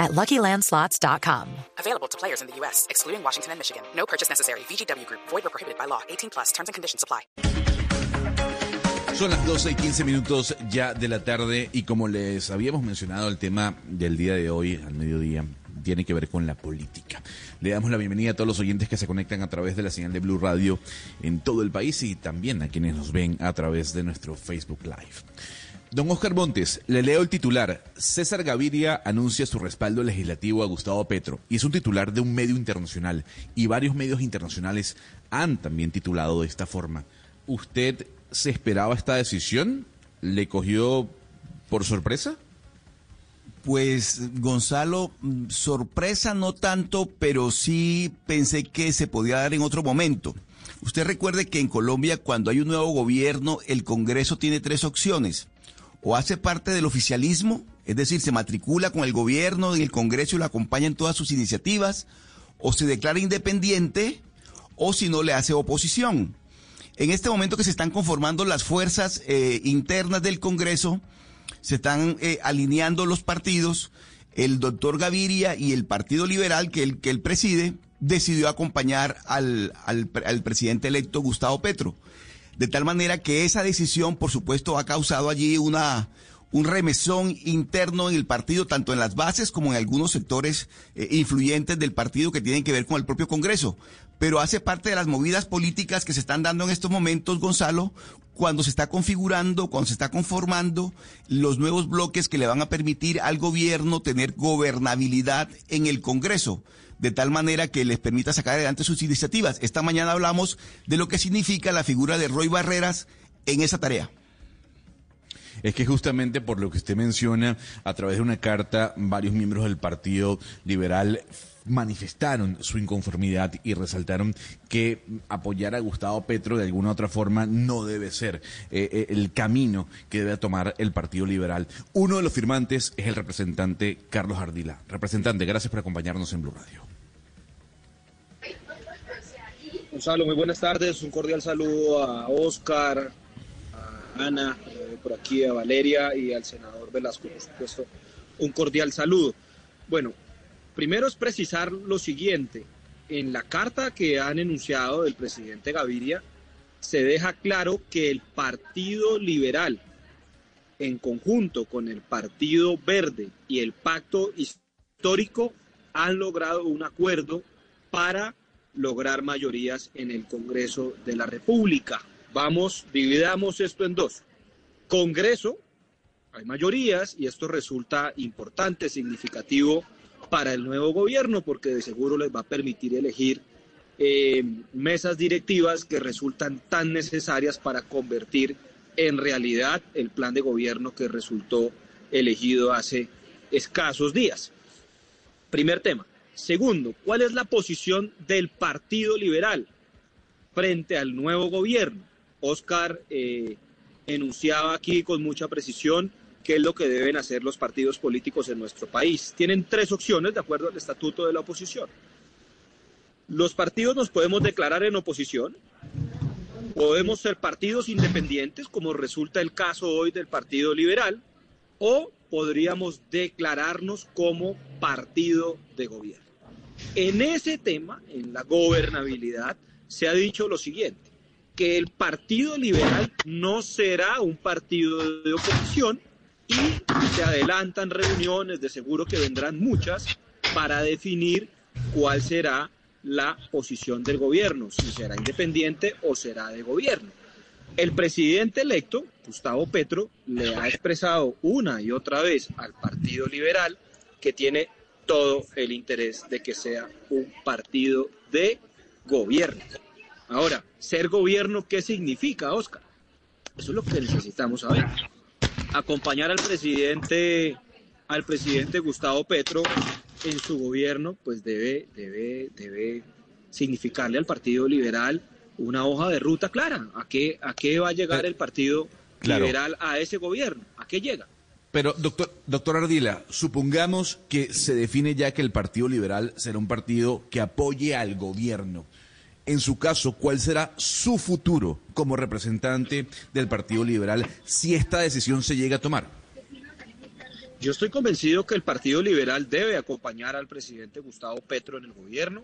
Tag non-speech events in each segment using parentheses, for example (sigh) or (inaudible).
at LuckyLandSlots.com. Available to players in the U.S., excluding Washington and Michigan. No purchase necessary. VGW Group. Void or prohibited by law. 18 plus. Terms and conditions apply. Son las 12 y 15 minutos ya de la tarde y como les habíamos mencionado, el tema del día de hoy, al mediodía, tiene que ver con la política. Le damos la bienvenida a todos los oyentes que se conectan a través de la señal de Blue Radio en todo el país y también a quienes nos ven a través de nuestro Facebook Live. Don Oscar Montes, le leo el titular. César Gaviria anuncia su respaldo legislativo a Gustavo Petro y es un titular de un medio internacional y varios medios internacionales han también titulado de esta forma. ¿Usted se esperaba esta decisión? ¿Le cogió por sorpresa? Pues Gonzalo, sorpresa no tanto, pero sí pensé que se podía dar en otro momento. Usted recuerde que en Colombia cuando hay un nuevo gobierno, el Congreso tiene tres opciones. O hace parte del oficialismo, es decir, se matricula con el gobierno en el Congreso y lo acompaña en todas sus iniciativas, o se declara independiente, o si no le hace oposición. En este momento que se están conformando las fuerzas eh, internas del Congreso, se están eh, alineando los partidos, el doctor Gaviria y el Partido Liberal que él, que él preside decidió acompañar al, al presidente electo Gustavo Petro. De tal manera que esa decisión, por supuesto, ha causado allí una, un remesón interno en el partido, tanto en las bases como en algunos sectores eh, influyentes del partido que tienen que ver con el propio Congreso. Pero hace parte de las movidas políticas que se están dando en estos momentos, Gonzalo, cuando se está configurando, cuando se está conformando los nuevos bloques que le van a permitir al gobierno tener gobernabilidad en el Congreso de tal manera que les permita sacar adelante sus iniciativas. Esta mañana hablamos de lo que significa la figura de Roy Barreras en esa tarea. Es que justamente por lo que usted menciona, a través de una carta, varios miembros del Partido Liberal manifestaron su inconformidad y resaltaron que apoyar a Gustavo Petro de alguna otra forma no debe ser eh, eh, el camino que debe tomar el Partido Liberal. Uno de los firmantes es el representante Carlos Ardila. Representante, gracias por acompañarnos en Blue Radio. Gonzalo, muy buenas tardes. Un cordial saludo a Oscar, a Ana, eh, por aquí a Valeria y al senador Velasco, por supuesto. Un cordial saludo. Bueno, primero es precisar lo siguiente. En la carta que han enunciado del presidente Gaviria, se deja claro que el Partido Liberal, en conjunto con el Partido Verde y el Pacto Histórico, han logrado un acuerdo para lograr mayorías en el Congreso de la República. Vamos, dividamos esto en dos. Congreso, hay mayorías y esto resulta importante, significativo para el nuevo gobierno porque de seguro les va a permitir elegir eh, mesas directivas que resultan tan necesarias para convertir en realidad el plan de gobierno que resultó elegido hace escasos días. Primer tema. Segundo, ¿cuál es la posición del Partido Liberal frente al nuevo gobierno? Oscar eh, enunciaba aquí con mucha precisión qué es lo que deben hacer los partidos políticos en nuestro país. Tienen tres opciones de acuerdo al estatuto de la oposición. Los partidos nos podemos declarar en oposición, podemos ser partidos independientes, como resulta el caso hoy del Partido Liberal, o podríamos declararnos como partido de gobierno. En ese tema, en la gobernabilidad, se ha dicho lo siguiente, que el Partido Liberal no será un partido de oposición y se adelantan reuniones, de seguro que vendrán muchas, para definir cuál será la posición del gobierno, si será independiente o será de gobierno. El presidente electo, Gustavo Petro, le ha expresado una y otra vez al Partido Liberal que tiene todo el interés de que sea un partido de gobierno. Ahora, ser gobierno, ¿qué significa, Oscar? Eso es lo que necesitamos saber. Acompañar al presidente, al presidente Gustavo Petro en su gobierno, pues debe, debe, debe significarle al Partido Liberal una hoja de ruta clara. ¿A qué, a qué va a llegar el Partido Liberal a ese gobierno? ¿A qué llega? Pero, doctor, doctor Ardila, supongamos que se define ya que el Partido Liberal será un partido que apoye al gobierno. En su caso, ¿cuál será su futuro como representante del Partido Liberal si esta decisión se llega a tomar? Yo estoy convencido que el Partido Liberal debe acompañar al presidente Gustavo Petro en el gobierno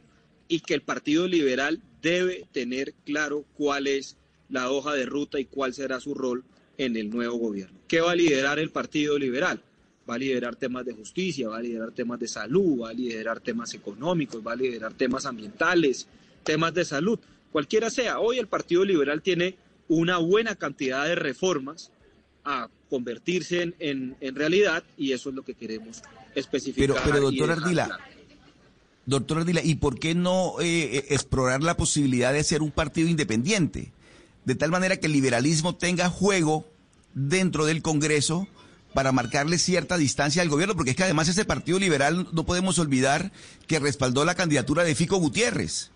y que el Partido Liberal debe tener claro cuál es la hoja de ruta y cuál será su rol en el nuevo gobierno. ¿Qué va a liderar el Partido Liberal? Va a liderar temas de justicia, va a liderar temas de salud, va a liderar temas económicos, va a liderar temas ambientales, temas de salud, cualquiera sea. Hoy el Partido Liberal tiene una buena cantidad de reformas a convertirse en, realidad y eso es lo que queremos especificar. Pero, pero doctor Ardila, doctor Ardila, ¿y por qué no eh, eh, explorar la posibilidad de ser un partido independiente? de tal manera que el liberalismo tenga juego dentro del Congreso para marcarle cierta distancia al gobierno, porque es que además ese Partido Liberal no podemos olvidar que respaldó la candidatura de Fico Gutiérrez.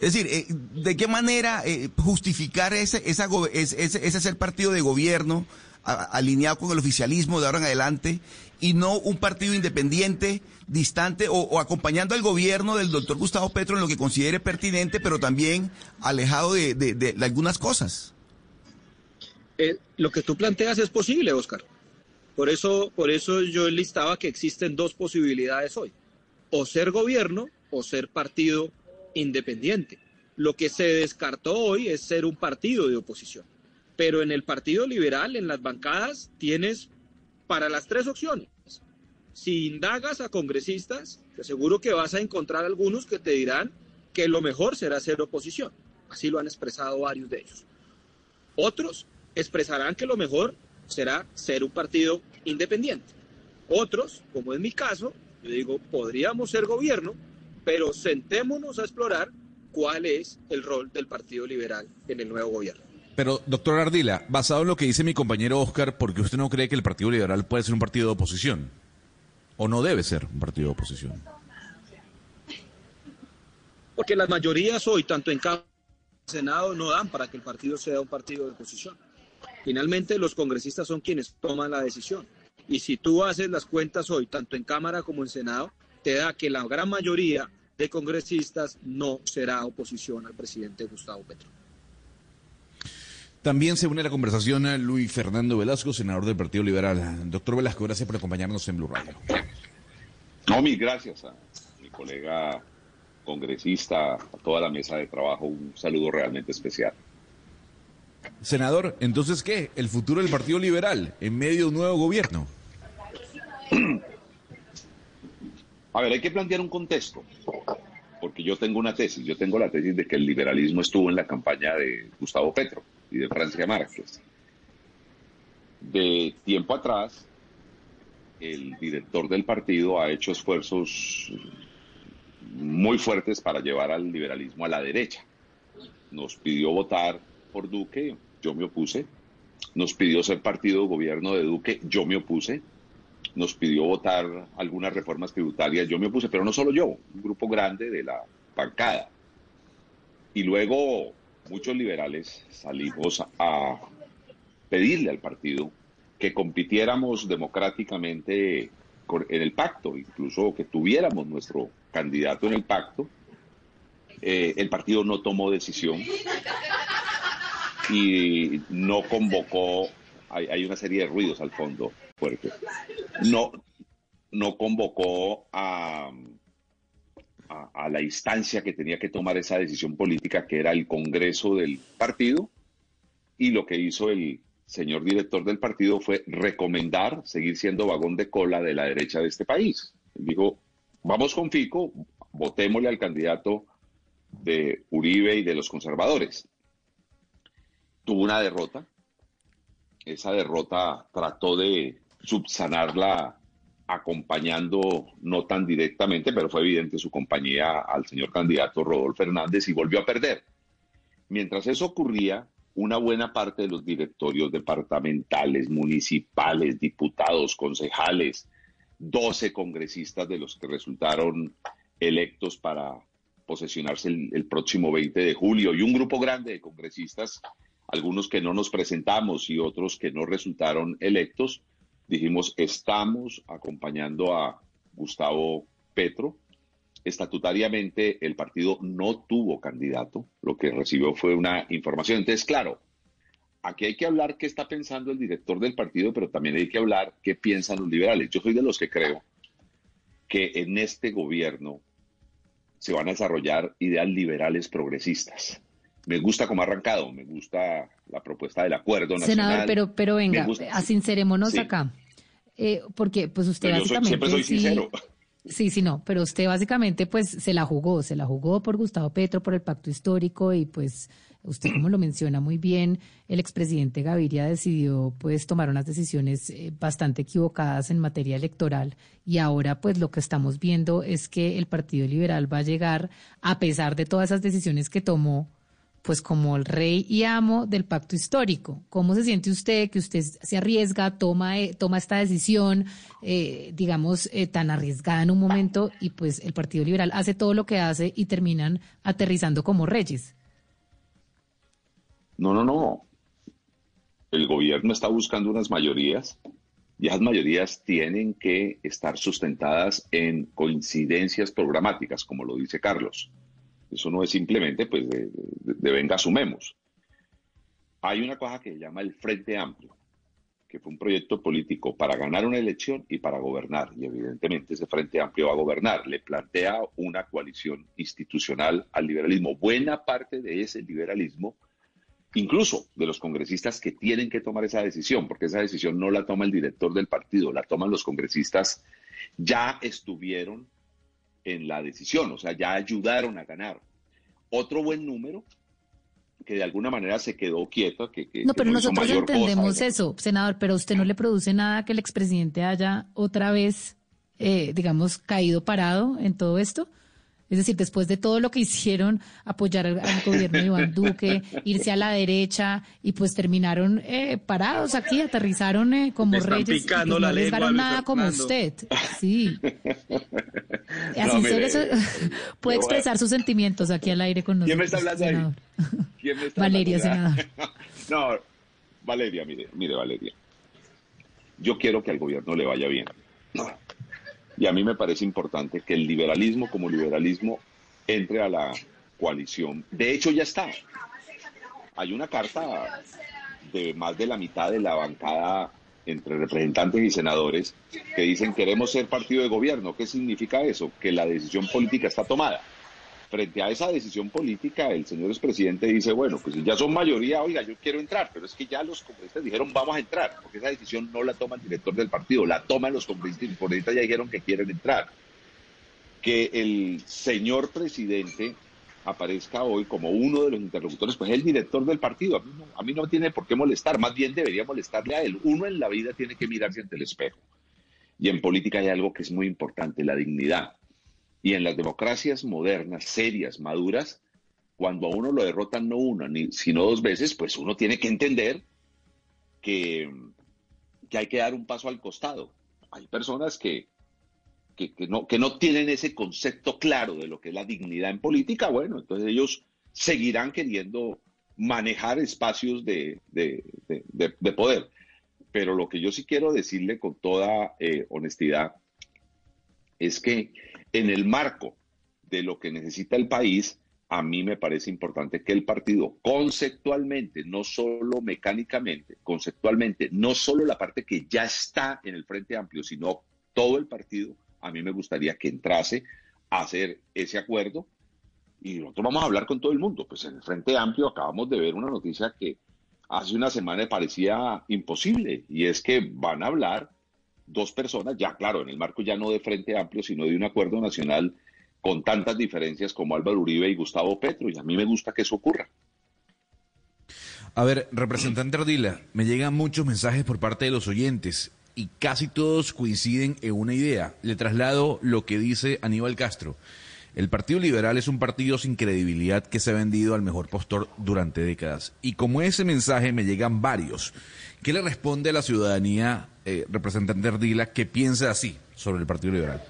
Es decir, eh, ¿de qué manera eh, justificar ese, ese, ese ser partido de gobierno alineado con el oficialismo de ahora en adelante y no un partido independiente, distante o, acompañando al gobierno del doctor Gustavo Petro en lo que considere pertinente, pero también alejado de, algunas cosas. Eh, lo que tú planteas es posible, Oscar. Por eso, por eso yo listaba que existen dos posibilidades hoy. O ser gobierno o ser partido independiente. Lo que se descartó hoy es ser un partido de oposición. Pero en el Partido Liberal, en las bancadas, tienes para las tres opciones. Si indagas a congresistas, te aseguro que vas a encontrar algunos que te dirán que lo mejor será ser oposición. Así lo han expresado varios de ellos. Otros expresarán que lo mejor será ser un partido independiente. Otros, como es mi caso, yo digo, podríamos ser gobierno, pero sentémonos a explorar cuál es el rol del Partido Liberal en el nuevo gobierno. Pero, doctor Ardila, basado en lo que dice mi compañero Oscar, ¿por qué usted no cree que el Partido Liberal puede ser un partido de oposición? ¿O no debe ser un partido de oposición? Porque las mayorías hoy, tanto en Cámara como en Senado, no dan para que el partido sea un partido de oposición. Finalmente, los congresistas son quienes toman la decisión. Y si tú haces las cuentas hoy, tanto en Cámara como en Senado, te da que la gran mayoría de congresistas no será oposición al presidente Gustavo Petro. También se une a la conversación a Luis Fernando Velasco, senador del Partido Liberal. Doctor Velasco, gracias por acompañarnos en Blue Radio. No, mil gracias a mi colega congresista, a toda la mesa de trabajo. Un saludo realmente especial. Senador, entonces, ¿qué? ¿El futuro del Partido Liberal en medio de un nuevo gobierno? (clears throat) A ver, hay que plantear un contexto, porque yo tengo una tesis. Yo tengo la tesis de que el liberalismo estuvo en la campaña de Gustavo Petro y de Francia Márquez. De tiempo atrás, el director del partido ha hecho esfuerzos muy fuertes para llevar al liberalismo a la derecha. Nos pidió votar por Duque, yo me opuse. Nos pidió ser partido gobierno de Duque, yo me opuse. Nos pidió votar algunas reformas tributarias, yo me opuse, pero no solo yo, un grupo grande de la bancada. Y luego muchos liberales salimos a pedirle al partido que compitiéramos democráticamente en el pacto, incluso que tuviéramos nuestro candidato en el pacto. Eh, el partido no tomó decisión y no convocó, hay, hay, una serie de ruidos al fondo fuerte, no, no convocó a, a, la instancia que tenía que tomar esa decisión política, que era el Congreso del partido, y lo que hizo el señor director del partido fue recomendar seguir siendo vagón de cola de la derecha de este país. Dijo, vamos con Fico, votémosle al candidato de Uribe y de los conservadores. Tuvo una derrota. Esa derrota trató de subsanarla acompañando no tan directamente, pero fue evidente su compañía al señor candidato Rodolfo Fernández y volvió a perder. Mientras eso ocurría, una buena parte de los directorios departamentales, municipales, diputados, concejales, 12 congresistas de los que resultaron electos para posesionarse el, próximo 20 de julio. Y un grupo grande de congresistas, algunos que no nos presentamos y otros que no resultaron electos, dijimos, estamos acompañando a Gustavo Petro. Estatutariamente el partido no tuvo candidato, lo que recibió fue una información. Entonces, claro, aquí hay que hablar qué está pensando el director del partido, pero también hay que hablar qué piensan los liberales. Yo soy de los que creo que en este gobierno se van a desarrollar ideas liberales progresistas. Me gusta cómo ha arrancado, me gusta la propuesta del acuerdo nacional. Senador, pero, pero venga, asincerémonos acá. Eh, porque pues usted básicamente... siempre soy sincero. Sí, sí, no, pero usted básicamente pues se la jugó, se la jugó por Gustavo Petro, por el pacto histórico y pues usted como lo menciona muy bien, el expresidente Gaviria decidió pues tomar unas decisiones eh, bastante equivocadas en materia electoral y ahora pues lo que estamos viendo es que el Partido Liberal va a llegar, a pesar de todas esas decisiones que tomó, pues como el rey y amo del pacto histórico. ¿Cómo se siente usted que usted se arriesga, toma, eh, toma esta decisión, eh, digamos, tan arriesgada en un momento y pues el Partido Liberal hace todo lo que hace y terminan aterrizando como reyes? No, no, no. El gobierno está buscando unas mayorías y esas mayorías tienen que estar sustentadas en coincidencias programáticas, como lo dice Carlos. Eso no es simplemente, pues, de, venga, sumemos. Hay una cosa que se llama el Frente Amplio, que fue un proyecto político para ganar una elección y para gobernar. Y evidentemente ese Frente Amplio va a gobernar. Le plantea una coalición institucional al liberalismo. Buena parte de ese liberalismo incluso de los congresistas que tienen que tomar esa decisión, porque esa decisión no la toma el director del partido, la toman los congresistas, ya estuvieron en la decisión, o sea, ya ayudaron a ganar. Otro buen número que de alguna manera se quedó quieto. Que, no, pero nosotros entendemos eso, senador, pero a usted no le produce nada que el expresidente haya otra vez, eh, digamos, caído parado en todo esto. Es decir, después de todo lo que hicieron, apoyar al, gobierno de Iván Duque, irse a la derecha y pues terminaron eh, parados aquí, aterrizaron eh, como reyes. Pues, no les ganaron nada como usted. Sí. (laughs) Así eso, (laughs) puede expresar sus sentimientos aquí al aire con nosotros. (laughs) ¿Quién me está hablando ahí? ¿Quién me está Valeria, senador. no, Valeria, mire, mire, Valeria. Yo quiero que al gobierno le vaya bien. Y a mí me parece importante que el liberalismo como liberalismo entre a la coalición. De hecho, ya está. Hay una carta de más de la mitad de la bancada entre representantes y senadores que dicen queremos ser partido de gobierno. ¿Qué significa eso? Que la decisión política está tomada frente a esa decisión política, el señor expresidente dice, bueno, pues ya son mayoría, oiga, yo quiero entrar, pero es que ya los congresistas dijeron, vamos a entrar, porque esa decisión no la toma el director del partido, la toman los congresistas, y los congresistas ya dijeron que quieren entrar. Que el señor presidente aparezca hoy como uno de los interlocutores, pues es el director del partido. A mí, no, a mí no tiene por qué molestar, más bien debería molestarle a él. Uno en la vida tiene que mirarse ante el espejo. Y en política hay algo que es muy importante, la dignidad. Y en las democracias modernas, serias, maduras, cuando a uno lo derrotan no una, ni, sino dos veces, pues uno tiene que entender que, que hay que dar un paso al costado. Hay personas que, que, no, que no tienen ese concepto claro de lo que es la dignidad en política, bueno, entonces ellos seguirán queriendo manejar espacios de, de, poder. Pero lo que yo sí quiero decirle con toda eh, honestidad es que en el marco de lo que necesita el país, a mí me parece importante que el partido conceptualmente, no solo mecánicamente, conceptualmente, no solo la parte que ya está en el Frente Amplio, sino todo el partido, a mí me gustaría que entrase a hacer ese acuerdo y nosotros vamos a hablar con todo el mundo. Pues en el Frente Amplio acabamos de ver una noticia que hace una semana parecía imposible y es que van a hablar dos personas, ya claro, en el marco ya no de Frente Amplio, sino de un acuerdo nacional con tantas diferencias como Álvaro Uribe y Gustavo Petro, y a mí me gusta que eso ocurra. A ver, representante Ardila, me llegan muchos mensajes por parte de los oyentes y casi todos coinciden en una idea. Le traslado lo que dice Aníbal Castro. El Partido Liberal es un partido sin credibilidad que se ha vendido al mejor postor durante décadas. Y como ese mensaje me llegan varios, ¿qué le responde a la ciudadanía, eh, representante Ardila, que piensa así sobre el Partido Liberal?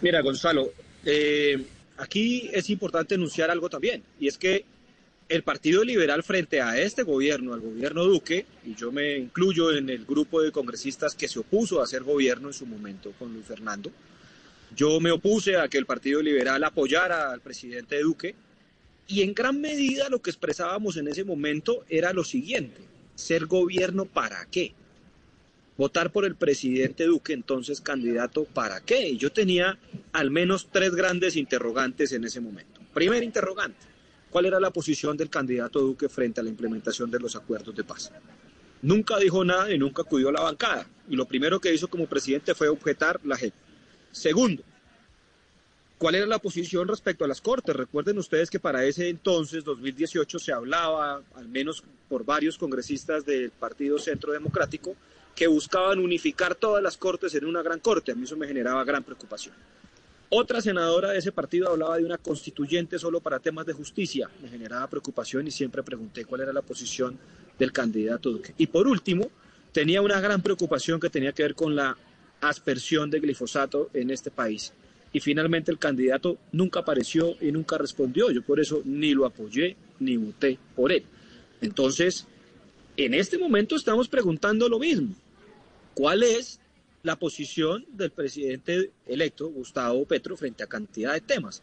Mira, Gonzalo, eh, aquí es importante enunciar algo también, y es que el Partido Liberal frente a este gobierno, al gobierno Duque, y yo me incluyo en el grupo de congresistas que se opuso a hacer gobierno en su momento con Luis Fernando, yo me opuse a que el Partido Liberal apoyara al presidente Duque, y en gran medida lo que expresábamos en ese momento era lo siguiente, ser gobierno para qué, votar por el presidente Duque, entonces candidato para qué. Y yo tenía al menos tres grandes interrogantes en ese momento. Primer interrogante, ¿cuál era la posición del candidato Duque frente a la implementación de los acuerdos de paz? Nunca dijo nada y nunca acudió a la bancada. Y lo primero que hizo como presidente fue objetar la JEP. Segundo, ¿Cuál era la posición respecto a las Cortes? Recuerden ustedes que para ese entonces, 2018, se hablaba, al menos por varios congresistas del Partido Centro Democrático, que buscaban unificar todas las Cortes en una gran Corte. A mí eso me generaba gran preocupación. Otra senadora de ese partido hablaba de una constituyente solo para temas de justicia. Me generaba preocupación y siempre pregunté cuál era la posición del candidato Duque. Y por último, tenía una gran preocupación que tenía que ver con la aspersión de glifosato en este país y finalmente el candidato nunca apareció y nunca respondió. Yo por eso ni lo apoyé ni voté por él. Entonces, en este momento estamos preguntando lo mismo. ¿Cuál es la posición del presidente electo, Gustavo Petro, frente a cantidad de temas?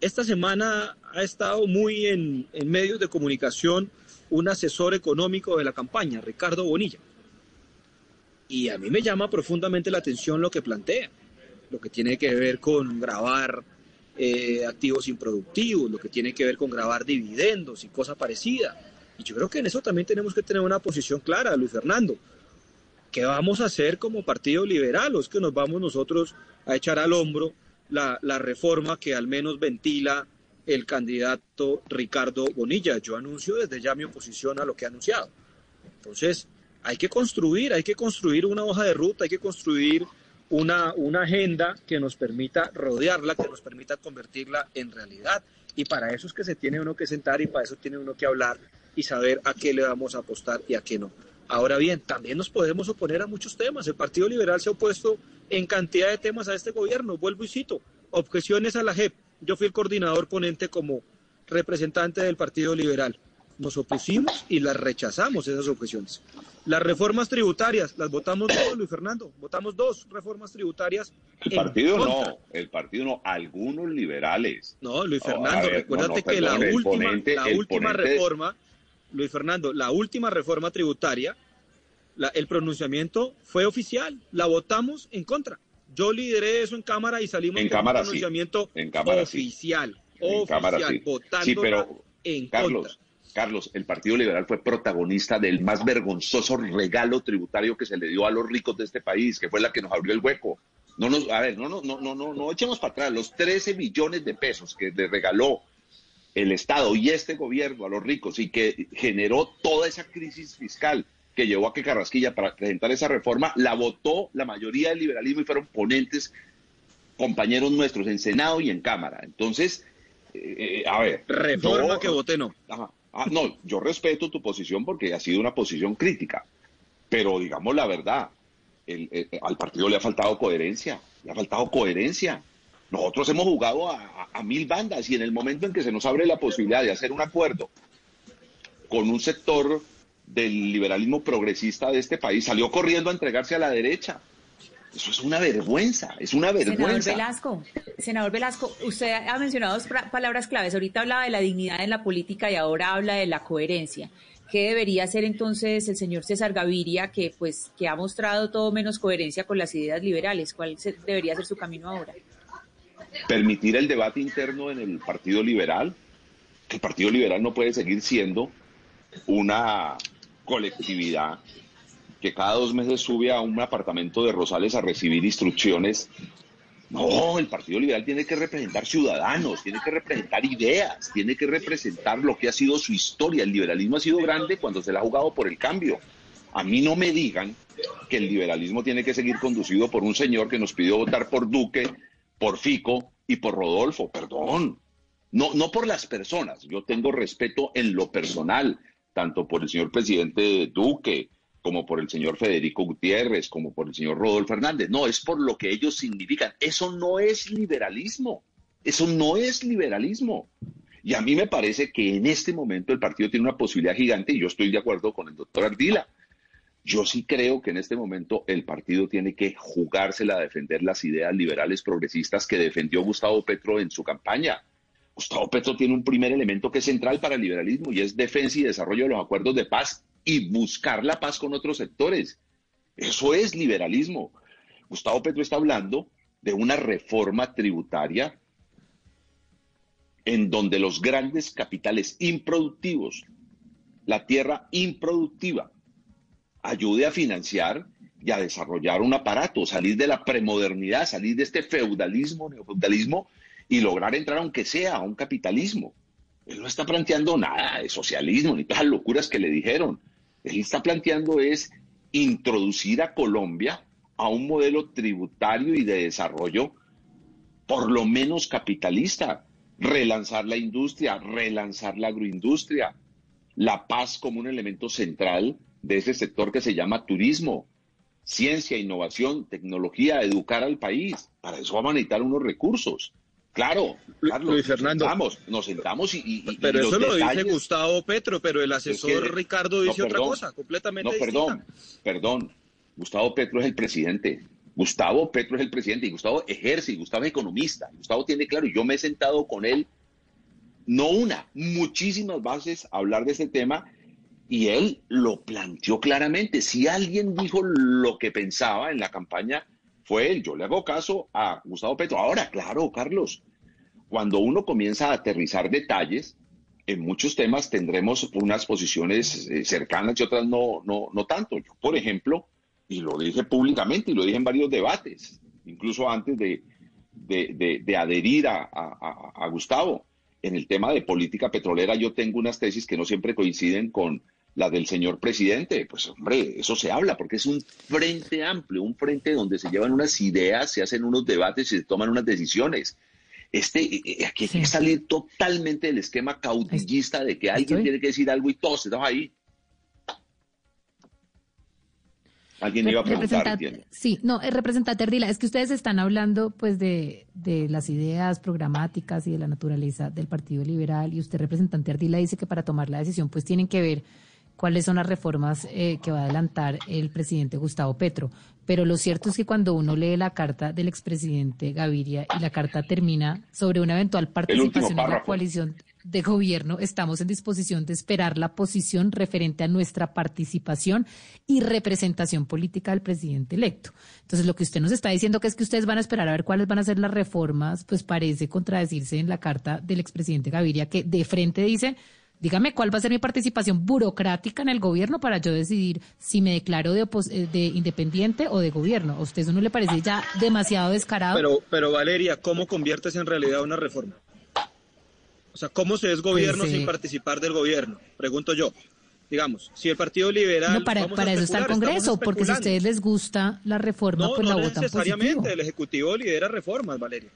Esta semana ha estado muy en, en medios de comunicación un asesor económico de la campaña, Ricardo Bonilla. Y a mí me llama profundamente la atención lo que plantea lo que tiene que ver con grabar eh, activos improductivos, lo que tiene que ver con grabar dividendos y cosas parecidas. Y yo creo que en eso también tenemos que tener una posición clara, Luis Fernando. ¿Qué vamos a hacer como Partido Liberal? ¿O es que nos vamos nosotros a echar al hombro la, la reforma que al menos ventila el candidato Ricardo Bonilla? Yo anuncio desde ya mi oposición a lo que ha anunciado. Entonces, hay que construir, hay que construir una hoja de ruta, hay que construir una, agenda que nos permita rodearla, que nos permita convertirla en realidad. Y para eso es que se tiene uno que sentar y para eso tiene uno que hablar y saber a qué le vamos a apostar y a qué no. Ahora bien, también nos podemos oponer a muchos temas. El Partido Liberal se ha opuesto en cantidad de temas a este gobierno. Vuelvo y cito, objeciones a la JEP. Yo fui el coordinador ponente como representante del Partido Liberal nos opusimos y las rechazamos esas objeciones. Las reformas tributarias, las votamos dos, Luis Fernando, votamos dos reformas tributarias. El partido no, el partido no, algunos liberales. No, Luis Fernando, recuérdate que la última, la última reforma, Luis Fernando, la última reforma tributaria, el pronunciamiento fue oficial, la votamos en contra. Yo lideré eso en Cámara y salimos en con cámara, un pronunciamiento en cámara, oficial, sí. en oficial, cámara, sí. votando sí, pero, en Carlos, contra. Carlos, el Partido Liberal fue protagonista del más vergonzoso regalo tributario que se le dio a los ricos de este país, que fue la que nos abrió el hueco. No nos, a ver, no, no, no, no, no, no echemos para atrás los 13 millones de pesos que le regaló el Estado y este gobierno a los ricos y que generó toda esa crisis fiscal que llevó a que Carrasquilla para presentar esa reforma la votó la mayoría del liberalismo y fueron ponentes compañeros nuestros en Senado y en Cámara. Entonces, eh, a ver. Reforma yo, que voté no. Ajá. Ah, no, yo respeto tu posición porque ha sido una posición crítica, pero digamos la verdad, el, el, al partido le ha faltado coherencia, le ha faltado coherencia. Nosotros hemos jugado a, mil bandas y en el momento en que se nos abre la posibilidad de hacer un acuerdo con un sector del liberalismo progresista de este país, salió corriendo a entregarse a la derecha. Eso es una vergüenza, es una vergüenza. Senador Velasco, senador Velasco, usted ha mencionado dos palabras claves. Ahorita hablaba de la dignidad en la política y ahora habla de la coherencia. ¿Qué debería hacer entonces el señor César Gaviria, que pues que ha mostrado todo menos coherencia con las ideas liberales? ¿Cuál debería ser su camino ahora? Permitir el debate interno en el Partido Liberal. Que el Partido Liberal no puede seguir siendo una colectividad que cada dos meses sube a un apartamento de Rosales a recibir instrucciones. No, el Partido Liberal tiene que representar ciudadanos, tiene que representar ideas, tiene que representar lo que ha sido su historia. El liberalismo ha sido grande cuando se le ha jugado por el cambio. A mí no me digan que el liberalismo tiene que seguir conducido por un señor que nos pidió votar por Duque, por Fico y por Rodolfo. Perdón. No, no por las personas. Yo tengo respeto en lo personal, tanto por el señor presidente Duque, como por el señor Federico Gutiérrez, como por el señor Rodolfo Fernández. No, es por lo que ellos significan. Eso no es liberalismo. Eso no es liberalismo. Y a mí me parece que en este momento el partido tiene una posibilidad gigante y yo estoy de acuerdo con el doctor Ardila. Yo sí creo que en este momento el partido tiene que jugársela a defender las ideas liberales progresistas que defendió Gustavo Petro en su campaña. Gustavo Petro tiene un primer elemento que es central para el liberalismo y es defensa y desarrollo de los acuerdos de paz y buscar la paz con otros sectores. Eso es liberalismo. Gustavo Petro está hablando de una reforma tributaria en donde los grandes capitales improductivos, la tierra improductiva, ayude a financiar y a desarrollar un aparato, salir de la premodernidad, salir de este feudalismo, neofeudalismo y lograr entrar aunque sea a un capitalismo. Él no está planteando nada de socialismo ni todas las locuras que le dijeron. Él está planteando es introducir a Colombia a un modelo tributario y de desarrollo por lo menos capitalista, relanzar la industria, relanzar la agroindustria, la paz como un elemento central de ese sector que se llama turismo, ciencia, innovación, tecnología, educar al país. Para eso vamos a necesitar unos recursos. Claro, Carlos, Luis Fernando. Nos sentamos, nos sentamos y, Pero eso lo dice Gustavo Petro, pero el asesor Es que- Ricardo no, dice otra cosa, completamente No, perdón, distinta. perdón. Gustavo Petro es el presidente. Gustavo Petro es el presidente y Gustavo ejerce y Gustavo es economista. Gustavo tiene claro y yo me he sentado con él, no una, muchísimas veces a hablar de este tema y él lo planteó claramente. Si alguien dijo lo que pensaba en la campaña, fue él. Yo le hago caso a Gustavo Petro. Ahora, claro, Carlos, cuando uno comienza a aterrizar detalles, en muchos temas tendremos unas posiciones eh, cercanas y otras no, no, no tanto. Yo, por ejemplo, y lo dije públicamente y lo dije en varios debates, incluso antes de, de, de- de adherir a, a- a- Gustavo, en el tema de política petrolera yo tengo unas tesis que no siempre coinciden con la del señor presidente. Pues hombre, eso se habla porque es un frente amplio, un frente donde se llevan unas ideas, se hacen unos debates y se toman unas decisiones. Este, eh, eh, aquí hay que salir totalmente del esquema caudillista de que alguien Estoy. tiene que decir algo y todos estamos ahí. Alguien iba a preguntar. Sí, no, el representante Ardila, es que ustedes están hablando pues de, de las ideas programáticas y de la naturaleza del Partido Liberal y usted, representante Ardila, dice que para tomar la decisión pues tienen que ver cuáles son las reformas eh, que va a adelantar el presidente Gustavo Petro. Pero lo cierto es que cuando uno lee la carta del expresidente Gaviria y la carta termina sobre una eventual participación en la coalición de gobierno, estamos en disposición de esperar la posición referente a nuestra participación y representación política del presidente electo. Entonces, lo que usted nos está diciendo que es que ustedes van a esperar a ver cuáles van a ser las reformas, pues parece contradecirse en la carta del expresidente Gaviria, que de frente dice, dígame cuál va a ser mi participación burocrática en el gobierno para yo decidir si me declaro de, opos- eh, de independiente o de gobierno. ¿A usted eso no le parece ya demasiado descarado? Pero, pero Valeria, ¿cómo conviertes en realidad una reforma? O sea, ¿cómo se es gobierno Pues, eh, sin participar del gobierno? Pregunto yo. Digamos, si el Partido Liberal... no, para, eso está el Congreso, porque si a ustedes les gusta la reforma, No, pues no la votan necesariamente. positivo. El Ejecutivo lidera reformas, Valeria.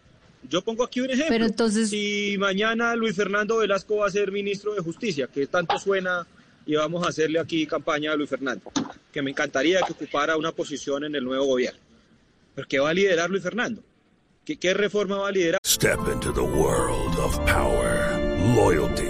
Yo pongo aquí un ejemplo. Pero entonces- Si mañana Luis Fernando Velasco va a ser ministro de Justicia, que tanto suena y vamos a hacerle aquí campaña a Luis Fernando, que me encantaría que ocupara una posición en el nuevo gobierno. ¿Pero qué va a liderar Luis Fernando? ¿Qué, qué reforma va a liderar? Step into the world of power, loyalty,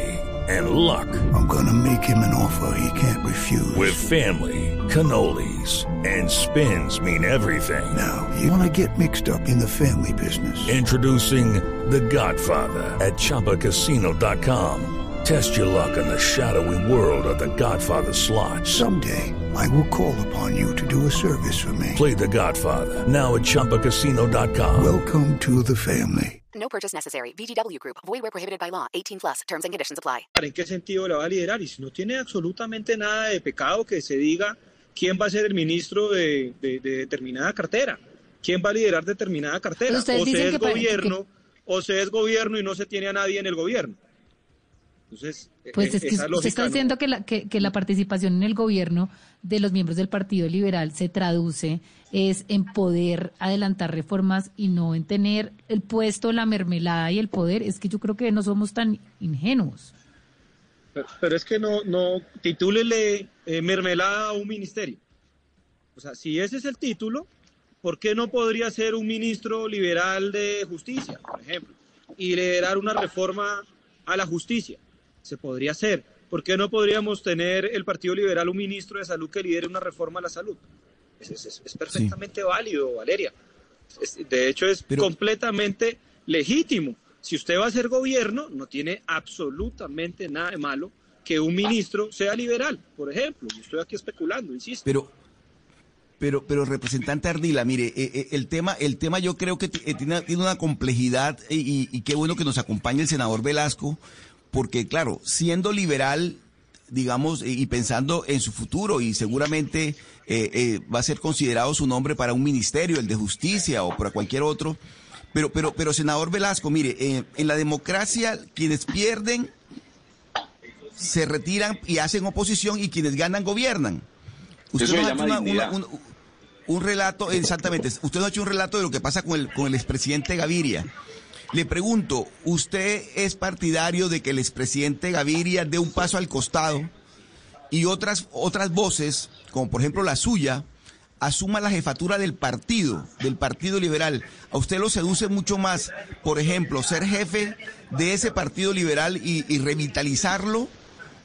and luck. I'm gonna make him an offer he can't refuse. With family, cannolis, and spins mean everything. now, you wanna get mixed up in the family business. Introducing The Godfather at ChumbaCasino.com. Test your luck in the shadowy world of The Godfather slot. Someday, I will call upon you to do a service for me. Play The Godfather now at ChumbaCasino.com. Welcome to the family. No purchase necessary. VGW Group. Void where prohibited by law. 18 plus. Terms and conditions apply. ¿En qué sentido la va a liderar? Y si no tiene absolutamente nada de pecado que se diga quién va a ser el ministro de, de- de determinada cartera, quién va a liderar determinada cartera, o se es que gobierno, o se es gobierno y no se tiene a nadie en el gobierno. Entonces, Pues eh, es que esa usted lógica está no- diciendo que la, que, que la participación en el gobierno de los miembros del Partido Liberal se traduce es en poder adelantar reformas y no en tener el puesto, la mermelada y el poder. Es que yo creo que no somos tan ingenuos. Pero, pero es que no, no, titúlele eh, mermelada a un ministerio. O sea, si ese es el título, ¿por qué no podría ser un ministro liberal de justicia, por ejemplo? y liderar una reforma a la justicia. Se podría hacer. ¿Por qué no podríamos tener el Partido Liberal un ministro de salud que lidere una reforma a la salud? Es, es- es perfectamente válido, Valeria. Es- de hecho, es completamente legítimo. Si usted va a ser gobierno, no tiene absolutamente nada de malo que un ministro sea liberal, por ejemplo. Yo estoy aquí especulando, insisto. Pero, pero, pero representante Ardila, mire, eh, eh, el tema, el tema yo creo que eh, tiene, tiene una complejidad y, qué bueno que nos acompañe el senador Velasco, porque claro, siendo liberal, digamos, eh, y pensando en su futuro y seguramente va a ser considerado su nombre para un ministerio, el de justicia o para cualquier otro. Pero, pero, pero senador Velasco, mire, en la democracia quienes pierden se retiran y hacen oposición y quienes ganan gobiernan. Usted Eso nos ha hecho una- un, un relato, exactamente, usted nos ha hecho un relato de lo que pasa con el, con el expresidente Gaviria. Le pregunto, ¿usted es partidario de que el expresidente Gaviria dé un paso al costado y otras, otras voces, como por ejemplo la suya, asuma la jefatura del partido, del Partido Liberal? ¿A usted lo seduce mucho más, por ejemplo, ser jefe de ese Partido Liberal y, y revitalizarlo?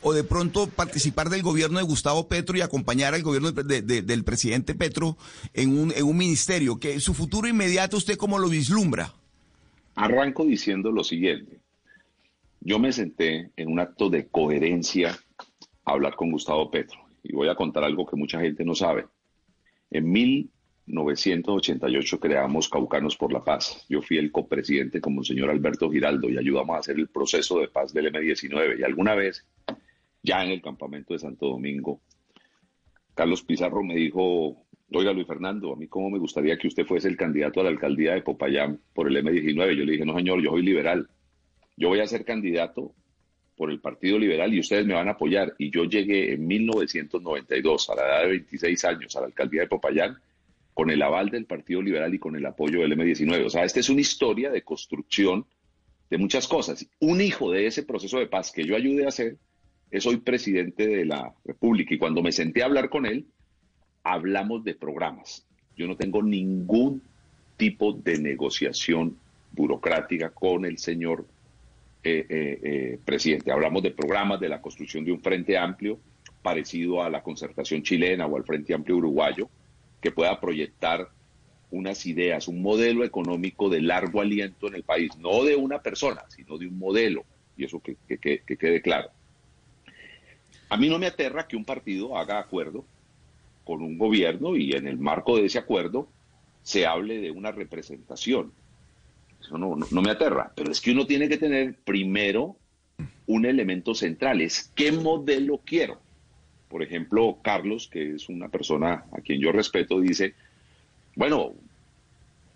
¿O de pronto participar del gobierno de Gustavo Petro y acompañar al gobierno de- de- del presidente Petro en un, en un ministerio? que ¿Su futuro inmediato usted cómo lo vislumbra? Arranco diciendo lo siguiente. Yo me senté en un acto de coherencia a hablar con Gustavo Petro y voy a contar algo que mucha gente no sabe. En 1988 creamos Caucanos por la Paz. Yo fui el copresidente como el señor Alberto Giraldo y ayudamos a hacer el proceso de paz del M-19. Y alguna vez, ya en el campamento de Santo Domingo, Carlos Pizarro me dijo, oiga Luis Fernando, a mí cómo me gustaría que usted fuese el candidato a la alcaldía de Popayán por el M19. Yo le dije, no señor, yo soy liberal. Yo voy a ser candidato por el Partido Liberal y ustedes me van a apoyar. Y yo llegué en 1992, a la edad de 26 años, a la alcaldía de Popayán, con el aval del Partido Liberal y con el apoyo del M19. O sea, esta es una historia de construcción de muchas cosas. Un hijo de ese proceso de paz que yo ayudé a hacer es hoy presidente de la República. Y cuando me senté a hablar con él, hablamos de programas. Yo no tengo ningún tipo de negociación burocrática con el señor eh, eh, eh, presidente. Hablamos de programas, de la construcción de un frente amplio parecido a la concertación chilena o al frente amplio uruguayo, que pueda proyectar unas ideas, un modelo económico de largo aliento en el país, no de una persona, sino de un modelo, y eso que, que- que- que quede claro. A mí no me aterra que un partido haga acuerdo con un gobierno y en el marco de ese acuerdo se hable de una representación. Eso no, no- me aterra, pero es que uno tiene que tener primero un elemento central, es qué modelo quiero. Por ejemplo, Carlos, que es una persona a quien yo respeto, dice, bueno,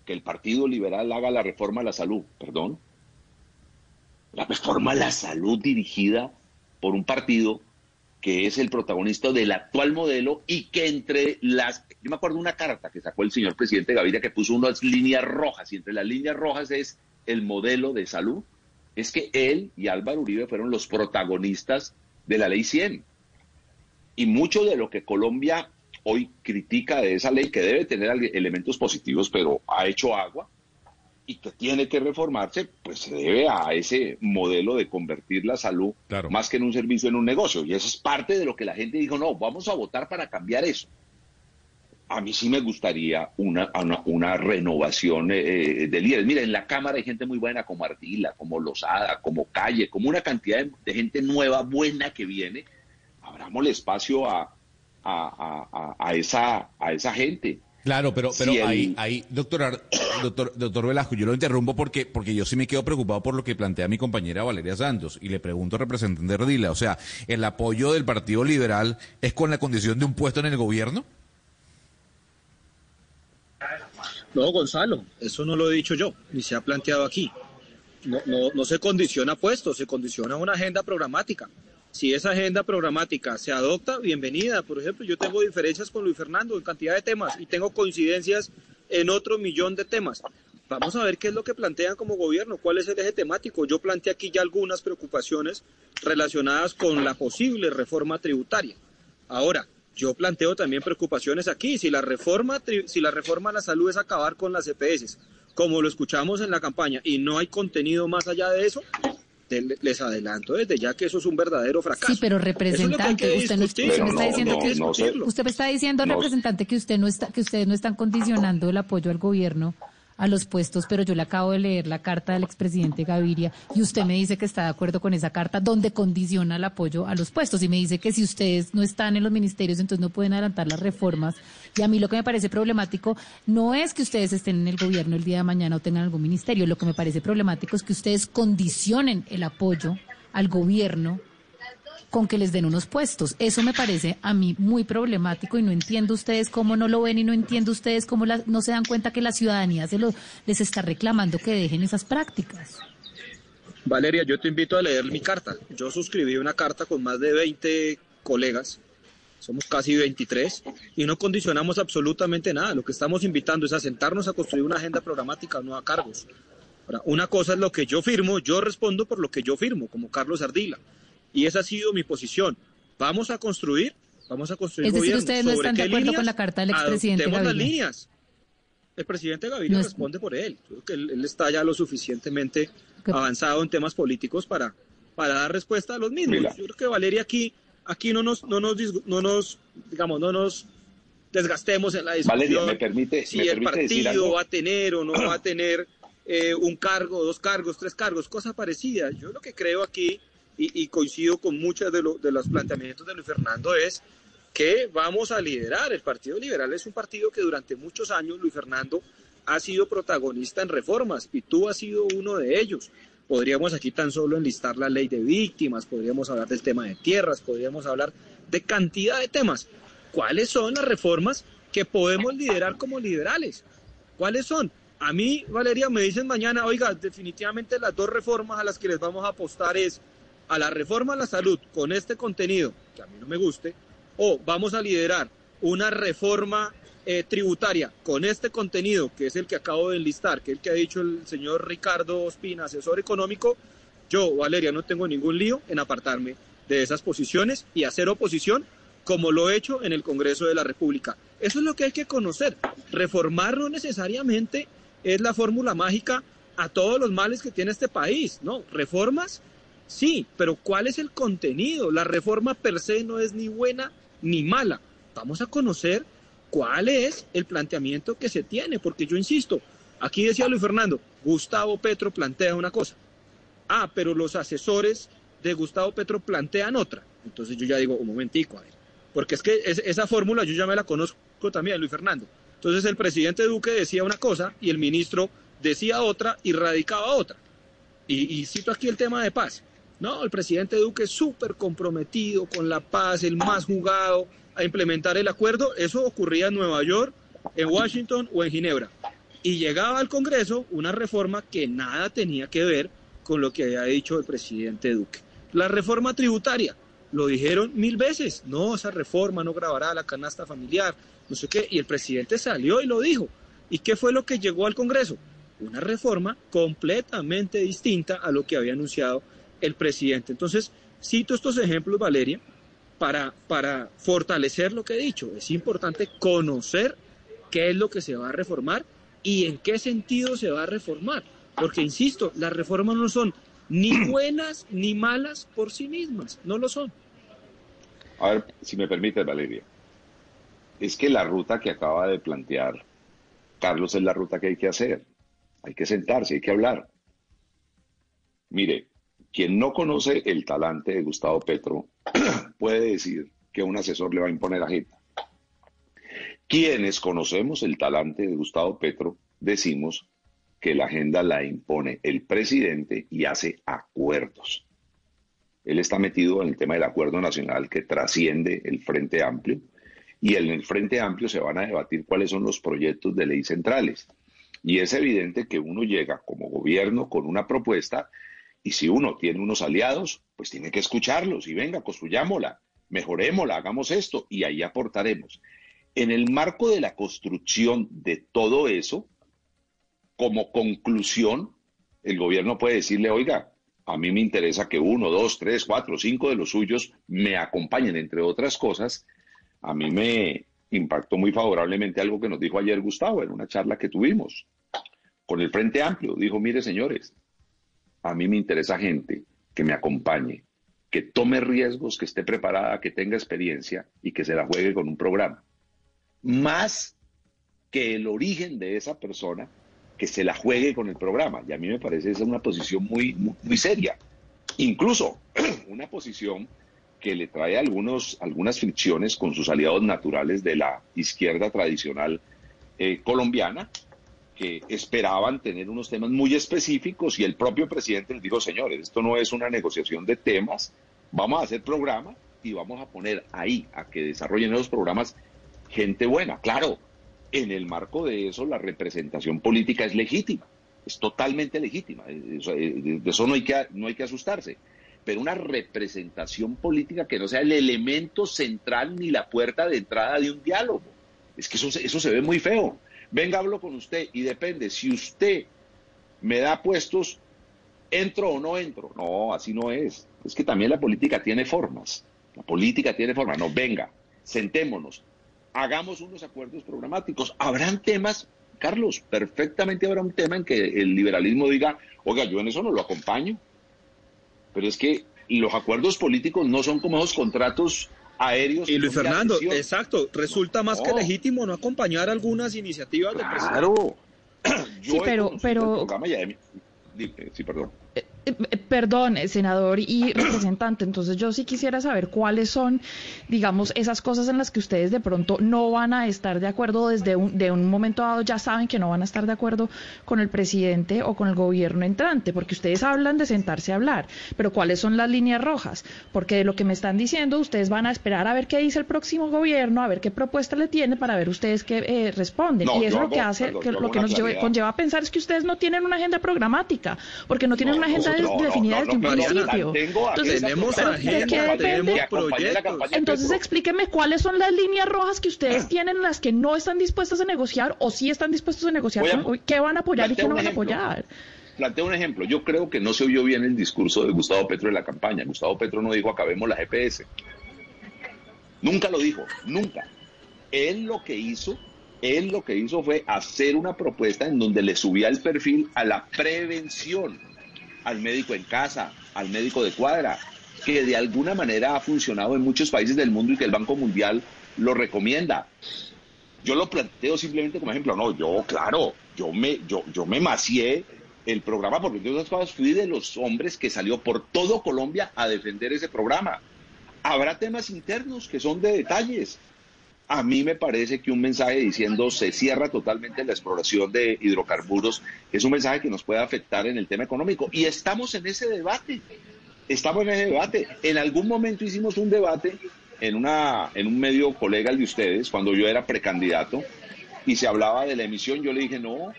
que el Partido Liberal haga la reforma a la salud, perdón. La reforma a la salud dirigida por un partido que es el protagonista del actual modelo y que entre las, yo me acuerdo una carta que sacó el señor presidente Gaviria que puso unas líneas rojas y entre las líneas rojas es el modelo de salud, es que él y Álvaro Uribe fueron los protagonistas de la ley 100. Y mucho de lo que Colombia hoy critica de esa ley, que debe tener elementos positivos, pero ha hecho agua y que tiene que reformarse, pues se debe a ese modelo de convertir la salud más que en un servicio en un negocio. Y eso es parte de lo que la gente dijo, no, vamos a votar para cambiar eso. A mí sí me gustaría una, una, una renovación eh, de líderes. Mira, en la Cámara hay gente muy buena como Ardila, como Lozada, como Calle, como una cantidad de, de gente nueva, buena que viene. Abramos el espacio a, a, a- a- a esa, a esa gente. Claro, pero, pero Si el- ahí, ahí, doctor, doctor, doctor Velasco, yo lo interrumpo porque, porque yo sí me quedo preocupado por lo que plantea mi compañera Valeria Santos y le pregunto al representante Ardila, o sea, ¿el apoyo del Partido Liberal es con la condición de un puesto en el gobierno? No, Gonzalo, eso no lo he dicho yo, ni se ha planteado aquí. No, no, no se condiciona puestos, se condiciona una agenda programática. Si esa agenda programática se adopta, bienvenida. Por ejemplo, yo tengo diferencias con Luis Fernando en cantidad de temas y tengo coincidencias en otro millón de temas. Vamos a ver qué es lo que plantean como gobierno, cuál es el eje temático. Yo planteé aquí ya algunas preocupaciones relacionadas con la posible reforma tributaria. Ahora, yo planteo también preocupaciones aquí. Si la reforma, si la reforma a la salud es acabar con las EPS como lo escuchamos en la campaña, y no hay contenido más allá de eso, les adelanto desde ya que eso es un verdadero fracaso. Sí, pero es representante, usted no, me está diciendo no, que no sé. usted me está diciendo No. representante que usted no está que ustedes no están condicionando el apoyo al gobierno a los puestos, pero yo le acabo de leer la carta del expresidente Gaviria y usted me dice que está de acuerdo con esa carta donde condiciona el apoyo a los puestos y me dice que si ustedes no están en los ministerios entonces no pueden adelantar las reformas. Y a mí lo que me parece problemático no es que ustedes estén en el gobierno el día de mañana o tengan algún ministerio, lo que me parece problemático es que ustedes condicionen el apoyo al gobierno con que les den unos puestos. Eso me parece a mí muy problemático y no entiendo ustedes cómo no lo ven y no entiendo ustedes cómo la- no se dan cuenta que la ciudadanía se lo, les está reclamando que dejen esas prácticas. Valeria, yo te invito a leer mi carta. Yo suscribí una carta con más de 20 colegas, somos casi 23, y no condicionamos absolutamente nada. Lo que estamos invitando es a sentarnos a construir una agenda programática, no a cargos. Una cosa es lo que yo firmo, yo respondo por lo que yo firmo, como Carlos Ardila. Y esa ha sido mi posición. Vamos a construir, vamos a construir Es decir, gobierno. ustedes no ¿Sobre están de qué acuerdo líneas? con la carta del expresidente las líneas. El presidente Gaviria No es- responde por él. Yo creo que él, él está ya lo suficientemente avanzado en temas políticos para, para dar respuesta a los mismos. Mira. Yo creo que Valeria aquí, aquí no nos, no nos, disgu- no nos, digamos, no nos desgastemos en la discusión. Valeria, ¿me permite- si me el permite decir partido algo? va a tener o no va a tener eh, un cargo, dos cargos, tres cargos, cosa parecida. Yo lo que creo aquí y, y coincido con muchos de, lo- de los planteamientos de Luis Fernando es que vamos a liderar. El Partido Liberal es un partido que durante muchos años, Luis Fernando, ha sido protagonista en reformas y tú has sido uno de ellos. Podríamos aquí tan solo enlistar la ley de víctimas, podríamos hablar del tema de tierras, podríamos hablar de cantidad de temas. ¿Cuáles son las reformas que podemos liderar como liberales? ¿Cuáles son? A mí, Valeria, me dicen mañana, oiga, definitivamente las dos reformas a las que les vamos a apostar es a la reforma a la salud con este contenido, que a mí no me guste, o vamos a liderar una reforma eh, tributaria con este contenido, que es el que acabo de enlistar, que es el que ha dicho el señor Ricardo Ospina, asesor económico, yo, Valeria, no tengo ningún lío en apartarme de esas posiciones y hacer oposición como lo he hecho en el Congreso de la República. Eso es lo que hay que conocer. Reformar no necesariamente es la fórmula mágica a todos los males que tiene este país, ¿no? Reformas, sí, pero ¿cuál es el contenido? La reforma per se no es ni buena ni mala. Vamos a conocer cuál es el planteamiento que se tiene, porque yo insisto, aquí decía Luis Fernando, Gustavo Petro plantea una cosa. Ah, pero los asesores de Gustavo Petro plantean otra. Entonces yo ya digo, un momentico, a ver. Porque es que es- esa fórmula yo ya me la conozco también, Luis Fernando. Entonces el presidente Duque decía una cosa y el ministro decía otra y radicaba otra. Y, y cito aquí el tema de paz. No, el presidente Duque súper comprometido con la paz, el más jugado a implementar el acuerdo. Eso ocurría en Nueva York, en Washington o en Ginebra. Y llegaba al Congreso una reforma que nada tenía que ver con lo que había dicho el presidente Duque. La reforma tributaria, lo dijeron mil veces, no, esa reforma no grabará la canasta familiar, no sé qué, y el presidente salió y lo dijo. ¿Y qué fue lo que llegó al Congreso? Una reforma completamente distinta a lo que había anunciado el presidente. Entonces, cito estos ejemplos, Valeria, para, para fortalecer lo que he dicho. Es importante conocer qué es lo que se va a reformar y en qué sentido se va a reformar. Porque, insisto, las reformas no son ni (clears throat) buenas ni malas por sí mismas, no lo son. A ver, si me permites, Valeria. Es que la ruta que acaba de plantear Carlos es la ruta que hay que hacer. Hay que sentarse, hay que hablar. Mire, quien no conoce el talante de Gustavo Petro (clears throat) puede decir que un asesor le va a imponer agenda. Quienes conocemos el talante de Gustavo Petro decimos que la agenda la impone el presidente y hace acuerdos. Él está metido en el tema del acuerdo nacional que trasciende el Frente Amplio y en el Frente Amplio se van a debatir cuáles son los proyectos de ley centrales. Y es evidente que uno llega como gobierno con una propuesta y si uno tiene unos aliados, pues tiene que escucharlos y venga, construyámosla, mejorémosla, hagamos esto y ahí aportaremos. En el marco de la construcción de todo eso, como conclusión, el gobierno puede decirle, oiga, a mí me interesa que uno, dos, tres, cuatro, cinco de los suyos me acompañen, entre otras cosas. A mí me impactó muy favorablemente algo que nos dijo ayer Gustavo en una charla que tuvimos. con el Frente Amplio. Dijo, mire señores, a mí me interesa gente que me acompañe, que tome riesgos, que esté preparada, que tenga experiencia y que se la juegue con un programa. Más que el origen de esa persona, que se la juegue con el programa. Y a mí me parece esa una posición muy, muy, seria. Incluso (clears throat) una posición que le trae algunos, algunas fricciones con sus aliados naturales de la izquierda tradicional eh, colombiana, esperaban tener unos temas muy específicos y el propio presidente les dijo, señores, esto no es una negociación de temas, vamos a hacer programa y vamos a poner ahí a que desarrollen esos programas gente buena. Claro, en el marco de eso la representación política es legítima, es totalmente legítima, de eso no hay que, no hay que asustarse pero una representación política que no sea el elemento central ni la puerta de entrada de un diálogo. Es que eso, eso se ve muy feo. Venga, hablo con usted y depende, si usted me da puestos, ¿entro o no entro? No, así no es. Es que también la política tiene formas. La política tiene formas. No, venga, sentémonos, hagamos unos acuerdos programáticos. Habrán temas, Carlos, perfectamente habrá un tema en que el liberalismo diga, oiga, yo en eso no lo acompaño. Pero es que los acuerdos políticos no son como esos contratos aéreos. Y Luis Fernando, exacto, resulta más que legítimo no acompañar algunas iniciativas del presidente. Claro. (clears throat) sí, pero, pero... Sí, perdón. Eh, eh, perdón, eh, senador y (clears throat) representante, entonces yo sí quisiera saber cuáles son, digamos, esas cosas en las que ustedes de pronto no van a estar de acuerdo desde un, de un momento dado, ya saben que no van a estar de acuerdo con el presidente o con el gobierno entrante, porque ustedes hablan de sentarse a hablar, pero cuáles son las líneas rojas, porque de lo que me están diciendo, ustedes van a esperar a ver qué dice el próximo gobierno, a ver qué propuesta le tiene para ver ustedes qué responden. y eso lo que hace, que, lo que nos conlleva a pensar es que ustedes no tienen una agenda programática, porque no tienen una agenda definida desde un principio. Entonces, tenemos agenda, tenemos proyectos. Entonces, explíqueme cuáles son las líneas rojas que ustedes tienen, las que no están dispuestas a negociar o sí están dispuestos a negociar, qué van a apoyar y qué no van a apoyar. Planteo un ejemplo. Yo creo que no se oyó bien el discurso de Gustavo Petro en la campaña. Gustavo Petro no dijo acabemos la GPS. Nunca lo dijo, nunca. Él lo que hizo él lo que hizo fue hacer una propuesta en donde le subía el perfil a la prevención al médico en casa, al médico de cuadra, que de alguna manera ha funcionado en muchos países del mundo y que el Banco Mundial lo recomienda. Yo lo planteo simplemente como ejemplo, no, yo, claro, yo me, yo, yo me macié el programa porque yo fui de los hombres que salió por todo Colombia a defender ese programa. Habrá temas internos que son de detalles, a mí me parece que un mensaje diciendo se cierra totalmente la exploración de hidrocarburos es un mensaje que nos puede afectar en el tema económico. Y estamos en ese debate. Estamos en ese debate. En algún momento hicimos un debate en, una, en un medio colega de ustedes, cuando yo era precandidato, y se hablaba de la emisión. Yo le dije, no,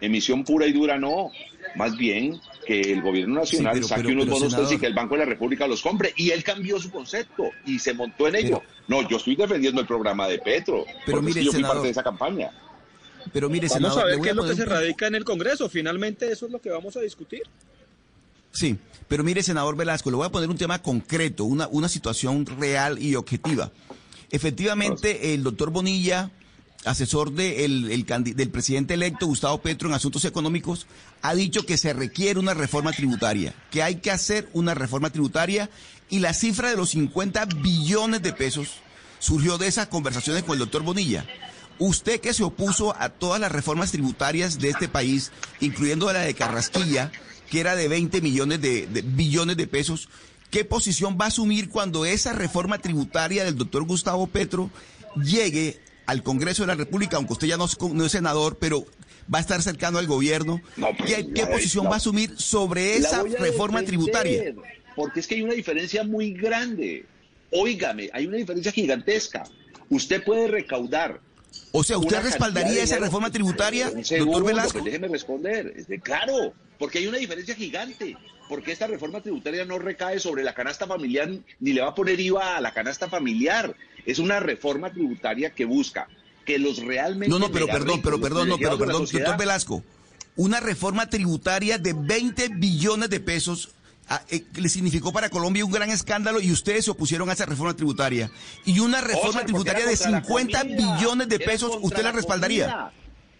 emisión pura y dura no. Más bien que el gobierno nacional saque unos bonos y que el Banco de la República los compre. Y él cambió su concepto y se montó en ello. No, yo estoy defendiendo el programa de Petro. Pero mire, yo fui parte de esa campaña. Pero mire, vamos a ver qué es lo que se radica en el Congreso. Finalmente eso es lo que vamos a discutir. Sí, pero mire, senador Velasco, le voy a poner un tema concreto, una, una situación real y objetiva. Efectivamente, el doctor Bonilla asesor del presidente electo Gustavo Petro en asuntos económicos, ha dicho que se requiere una reforma tributaria, que hay que hacer una reforma tributaria y la cifra de los 50 billones de pesos surgió de esas conversaciones con el doctor Bonilla. Usted que se opuso a todas las reformas tributarias de este país, incluyendo la de Carrasquilla, que era de 20 millones de, de billones de pesos, ¿qué posición va a asumir cuando esa reforma tributaria del doctor Gustavo Petro llegue al Congreso de la República, aunque usted ya no es, senador, pero va a estar cercano al gobierno. ¿Qué, posición va a asumir sobre esa reforma tributaria? Porque es que hay una diferencia muy grande. Óigame, hay una diferencia gigantesca. Usted puede recaudar. O sea, ¿usted respaldaría esa reforma tributaria, doctor Velasco? Pues déjeme responder. claro, porque hay una diferencia gigante. Porque esta reforma tributaria no recae sobre la canasta familiar ni le va a poner IVA a la canasta familiar. Es una reforma tributaria que busca que los realmente. No, no, pero perdón, pero perdón, no, pero perdón, doctor Velasco. Una reforma tributaria de 20 billones de pesos ah, eh, le significó para Colombia un gran escándalo y ustedes se opusieron a esa reforma tributaria. Y una reforma tributaria de 50 billones de pesos, ¿usted la respaldaría?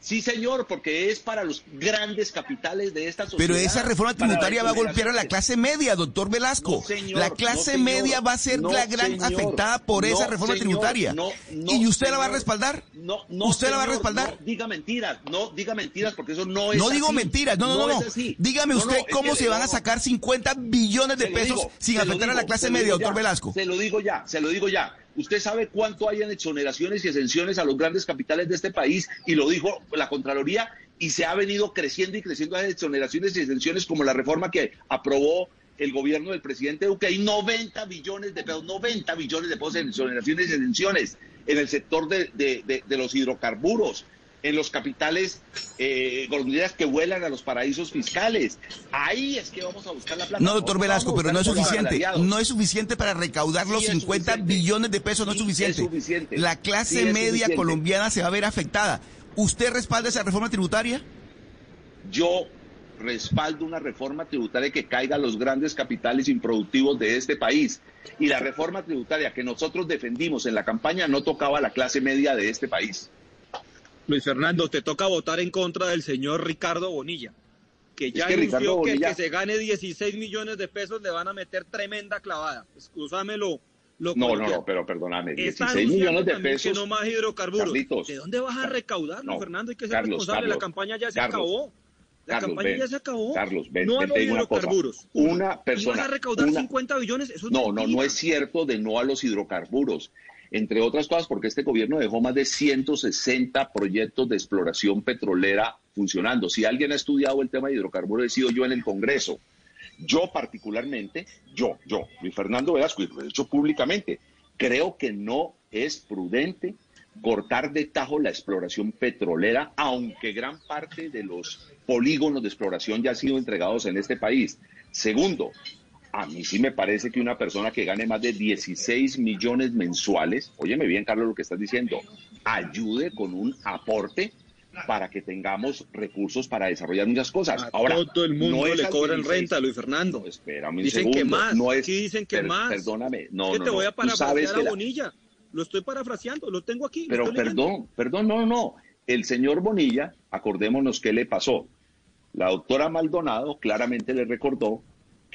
Sí, señor, porque es para los grandes capitales de esta sociedad. Pero esa reforma tributaria va a golpear a la clase media, doctor Velasco. No, señor, la no, clase señor. media va a ser No, la gran señor. afectada por esa reforma señor. tributaria. No, no, ¿Y usted la va a respaldar? No, no, ¿Usted la va a respaldar? No, diga mentiras, no diga mentiras porque eso no es No digo así. mentiras, no, no, no. Dígame usted es cómo que- se van a sacar 50 billones de pesos digo, sin afectar a la digo, clase media, digo doctor ya, Velasco. Se lo digo ya, se lo digo ya. ¿Usted sabe cuánto hay en exoneraciones y exenciones a los grandes capitales de este país? Y lo dijo la Contraloría y se ha venido creciendo y creciendo esas exoneraciones y exenciones como la reforma que aprobó el gobierno del presidente Duque. Hay 90 billones de pesos, 90 billones de pesos en exoneraciones y exenciones en el sector de los hidrocarburos, en los capitales eh, golondrinas que vuelan a los paraísos fiscales. Ahí es que vamos a buscar la plata. No, doctor Velasco, pero no es suficiente. No es suficiente para recaudar los Sí es 50 suficiente. billones de pesos, no es Sí es suficiente. suficiente. La clase media suficiente. colombiana se va a ver afectada. ¿Usted respalda esa reforma tributaria? yo respaldo una reforma tributaria que caiga a los grandes capitales improductivos de este país. Y la reforma tributaria que nosotros defendimos en la campaña no tocaba a la clase media de este país. Luis Fernando, te toca votar en contra del señor Ricardo Bonilla, que ya que anunció Ricardo que el Bonilla- que se gane 16 millones de pesos le van a meter tremenda clavada. Excúsamelo. Lo No, no, no, pero perdóname, Está 16 anunciando millones de pesos. Que no más hidrocarburos. Carlitos, ¿De dónde vas a recaudar, Luis no, Fernando? Hay que ser Carlos, responsable. Carlos, la campaña ya se Carlos, acabó. La Carlos, campaña ven, ya se acabó. Carlos, ven, no a ven, los te digo una hidrocarburos. Una persona- Y vas a recaudar una- 50 billones. Eso es No, no, no es cierto de no a los hidrocarburos. Entre otras cosas, porque este gobierno dejó más de 160 proyectos de exploración petrolera funcionando. Si alguien ha estudiado el tema de hidrocarburos, he sido yo en el Congreso. Yo particularmente, yo, yo, Luis Fernando Velasco, y lo he dicho públicamente, creo que no es prudente cortar de tajo la exploración petrolera, aunque gran parte de los polígonos de exploración ya han sido entregados en este país. Segundo, a mí sí me parece que una persona que gane más de 16 millones mensuales, óyeme bien, Carlos, lo que estás diciendo, ayude con un aporte para que tengamos recursos para desarrollar muchas cosas. A Ahora, todo el mundo no le cobran 16. renta, Luis Fernando. Espérame un Dicen segundo. que más, No es, aquí dicen que per- más. Perdóname, no, Es que no, te voy a parafrasear a la- Bonilla. Lo estoy parafraseando, lo tengo aquí. Pero perdón, perdón, no, no. El señor Bonilla, acordémonos qué le pasó. La doctora Maldonado claramente le recordó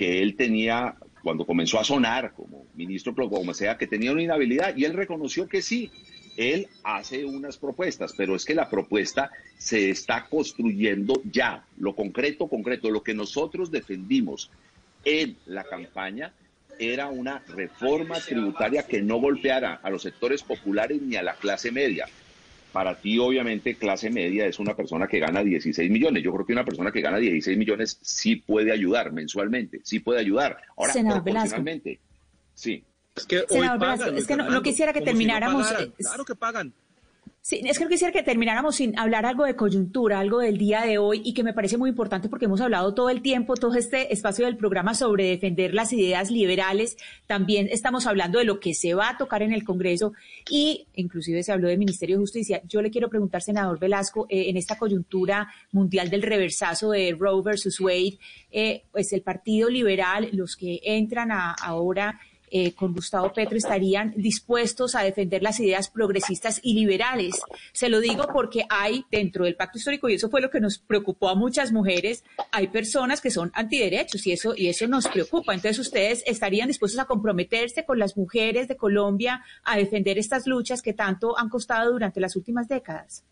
que él tenía, cuando comenzó a sonar como ministro, como sea, que tenía una inhabilidad y él reconoció que sí. Él hace unas propuestas, pero es que la propuesta se está construyendo ya. Lo concreto, concreto, lo que nosotros defendimos en la campaña era una reforma tributaria que no golpeara a los sectores populares ni a la clase media. Para ti, obviamente, clase media es una persona que gana 16 millones. Yo creo que una persona que gana 16 millones sí puede ayudar mensualmente, sí puede ayudar. Ahora, Senador Velasco. proporcionalmente, sí. Es que hoy pagan, Velasco, es que no- quisiera que como si no termináramos, pagaran. eh, Claro que pagan. Sí, es que quisiera que termináramos sin hablar algo de coyuntura, algo del día de hoy y que me parece muy importante porque hemos hablado todo el tiempo, todo este espacio del programa sobre defender las ideas liberales. También estamos hablando de lo que se va a tocar en el Congreso y inclusive se habló del Ministerio de Justicia. Yo le quiero preguntar, senador Velasco, eh, en esta coyuntura mundial del reversazo de Roe versus Wade, eh, pues el Partido Liberal, los que entran a- ahora eh, con Gustavo Petro estarían dispuestos a defender las ideas progresistas y liberales. Se lo digo porque hay dentro del pacto histórico, y eso fue lo que nos preocupó a muchas mujeres, hay personas que son antiderechos y eso, y eso nos preocupa. Entonces, ¿ustedes estarían dispuestos a comprometerse con las mujeres de Colombia a defender estas luchas que tanto han costado durante las últimas décadas?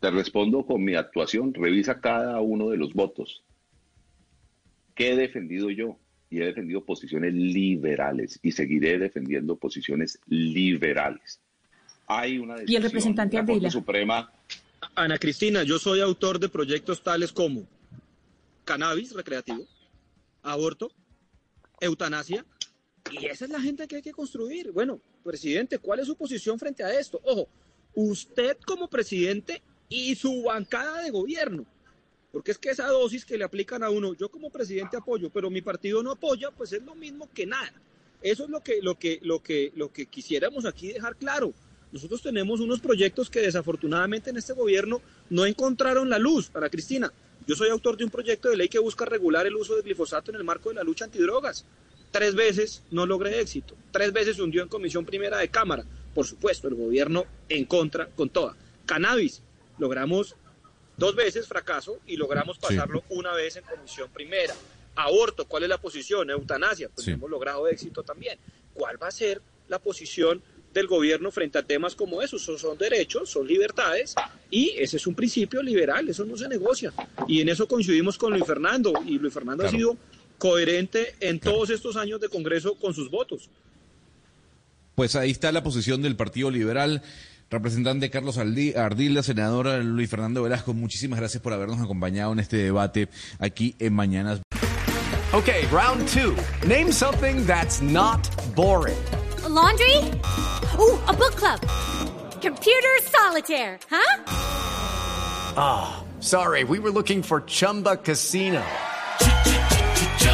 Te respondo con mi actuación. Revisa cada uno de los votos. ¿Qué he defendido yo? Y he defendido posiciones liberales y seguiré defendiendo posiciones liberales. Hay una Y el decisión representante de la Corte. Suprema Ana Cristina, yo soy autor de proyectos tales como cannabis recreativo, aborto, eutanasia, y esa es la gente que hay que construir. Bueno, presidente, ¿cuál es su posición frente a esto? Ojo, usted como presidente y su bancada de gobierno, porque es que esa dosis que le aplican a uno, yo como presidente apoyo, pero mi partido no apoya, pues es lo mismo que nada. Eso es lo que, lo que, lo que, lo que quisiéramos aquí dejar claro. Nosotros tenemos unos proyectos que desafortunadamente en este gobierno no encontraron la luz. Para Cristina, yo soy autor de un proyecto de ley que busca regular el uso de glifosato en el marco de la lucha antidrogas. Tres veces no logré éxito. Tres veces hundió en comisión primera de Cámara. Por supuesto, el gobierno en contra con toda. Cannabis. logramos dos veces fracaso y logramos pasarlo una vez en comisión primera. Aborto, ¿cuál es la posición? Eutanasia, pues hemos logrado éxito también. ¿Cuál va a ser la posición del gobierno frente a temas como esos? Son, son derechos, son libertades y ese es un principio liberal, eso no se negocia. Y en eso coincidimos con Luis Fernando y Luis Fernando ha sido coherente en todos estos años de Congreso con sus votos. Pues ahí está la posición del Partido Liberal. Representante Carlos Ardila, senador Luis Fernando Velasco, muchísimas gracias por habernos acompañado en este debate aquí en Mañanas. Okay, round two. Name something that's not boring. laundry? Ooh, a book club. Computer solitaire, huh? Ah, oh, sorry, we were looking for Chumba Casino.